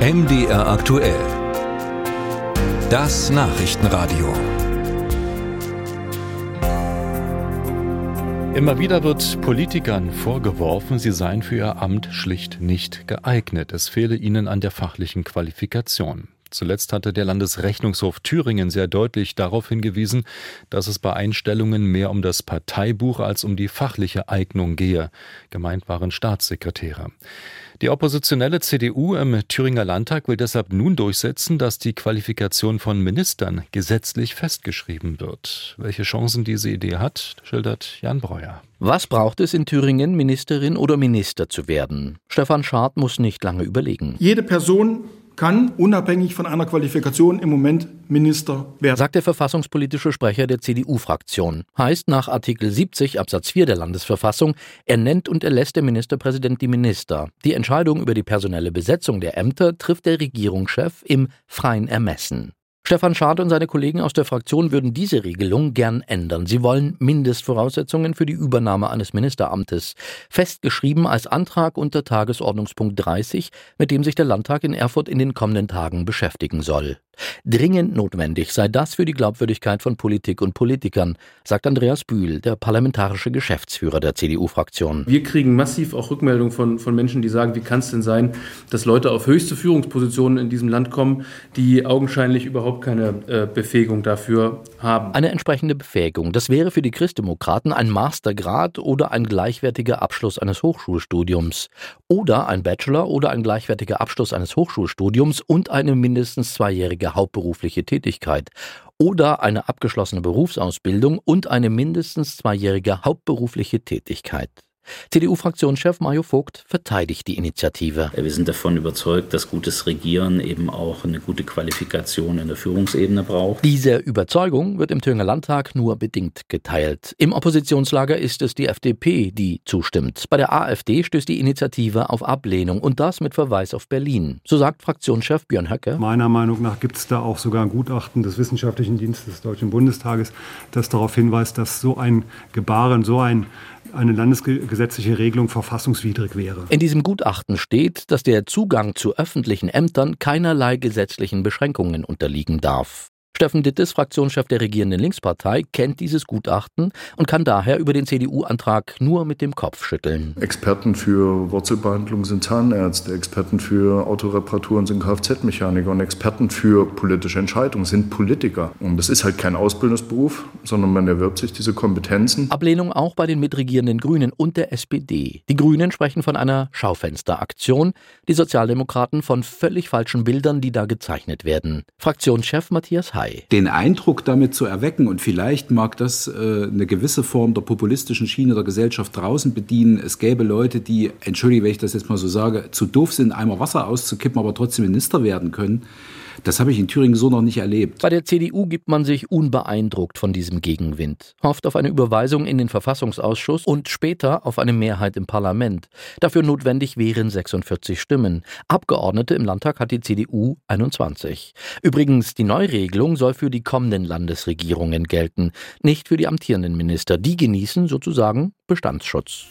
MDR aktuell. Das Nachrichtenradio. Immer wieder wird Politikern vorgeworfen, sie seien für ihr Amt schlicht nicht geeignet. Es fehle ihnen an der fachlichen Qualifikation. Zuletzt hatte der Landesrechnungshof Thüringen sehr deutlich darauf hingewiesen, dass es bei Einstellungen mehr um das Parteibuch als um die fachliche Eignung gehe. Gemeint waren Staatssekretäre. Die oppositionelle CDU im Thüringer Landtag will deshalb nun durchsetzen, dass die Qualifikation von Ministern gesetzlich festgeschrieben wird. Welche Chancen diese Idee hat, schildert Jan Breuer. Was braucht es in Thüringen, Ministerin oder Minister zu werden? Stefan Schad muss nicht lange überlegen. Jede Person kann unabhängig von einer Qualifikation im Moment Minister werden. Sagt der verfassungspolitische Sprecher der CDU-Fraktion. Heißt nach Artikel 70 Absatz 4 der Landesverfassung, er nennt und erlässt der Ministerpräsident die Minister. Die Entscheidung über die personelle Besetzung der Ämter trifft der Regierungschef im freien Ermessen. Stefan Schad und seine Kollegen aus der Fraktion würden diese Regelung gern ändern. Sie wollen Mindestvoraussetzungen für die Übernahme eines Ministeramtes, festgeschrieben als Antrag unter Tagesordnungspunkt 30, mit dem sich der Landtag in Erfurt in den kommenden Tagen beschäftigen soll. Dringend notwendig sei das für die Glaubwürdigkeit von Politik und Politikern, sagt Andreas Bühl, der parlamentarische Geschäftsführer der CDU-Fraktion. Wir kriegen massiv auch Rückmeldungen von, von Menschen, die sagen, wie kann es denn sein, dass Leute auf höchste Führungspositionen in diesem Land kommen, die augenscheinlich überhaupt keine äh, Befähigung dafür haben. Eine entsprechende Befähigung, das wäre für die Christdemokraten ein Mastergrad oder ein gleichwertiger Abschluss eines Hochschulstudiums oder ein Bachelor oder ein gleichwertiger Abschluss eines Hochschulstudiums und eine mindestens zweijährige hauptberufliche Tätigkeit oder eine abgeschlossene Berufsausbildung und eine mindestens zweijährige hauptberufliche Tätigkeit. CDU-Fraktionschef Mario Vogt verteidigt die Initiative. Wir sind davon überzeugt, dass gutes Regieren eben auch eine gute Qualifikation in der Führungsebene braucht. Diese Überzeugung wird im Thüringer Landtag nur bedingt geteilt. Im Oppositionslager ist es die FDP, die zustimmt. Bei der AfD stößt die Initiative auf Ablehnung und das mit Verweis auf Berlin. So sagt Fraktionschef Björn Höcke. Meiner Meinung nach gibt es da auch sogar ein Gutachten des Wissenschaftlichen Dienstes des Deutschen Bundestages, das darauf hinweist, dass so ein Gebaren, so ein eine landesgesetzliche Regelung verfassungswidrig wäre. In diesem Gutachten steht, dass der Zugang zu öffentlichen Ämtern keinerlei gesetzlichen Beschränkungen unterliegen darf. Steffen Dittes, Fraktionschef der regierenden Linkspartei, kennt dieses Gutachten und kann daher über den CDU-Antrag nur mit dem Kopf schütteln. Experten für Wurzelbehandlung sind Zahnärzte, Experten für Autoreparaturen sind Kfz-Mechaniker und Experten für politische Entscheidungen sind Politiker. Und das ist halt kein Ausbildungsberuf, sondern man erwirbt sich diese Kompetenzen. Ablehnung auch bei den mitregierenden Grünen und der SPD. Die Grünen sprechen von einer Schaufensteraktion, die Sozialdemokraten von völlig falschen Bildern, die da gezeichnet werden. Fraktionschef Matthias Hay. Den Eindruck damit zu erwecken, und vielleicht mag das äh, eine gewisse Form der populistischen Schiene der Gesellschaft draußen bedienen, es gäbe Leute, die, entschuldige, wenn ich das jetzt mal so sage, zu doof sind, Eimer Wasser auszukippen, aber trotzdem Minister werden können. Das habe ich in Thüringen so noch nicht erlebt. Bei der CDU gibt man sich unbeeindruckt von diesem Gegenwind, hofft auf eine Überweisung in den Verfassungsausschuss und später auf eine Mehrheit im Parlament. Dafür notwendig wären 46 Stimmen. Abgeordnete im Landtag hat die CDU 21. Übrigens, die Neuregelung soll für die kommenden Landesregierungen gelten, nicht für die amtierenden Minister. Die genießen sozusagen Bestandsschutz.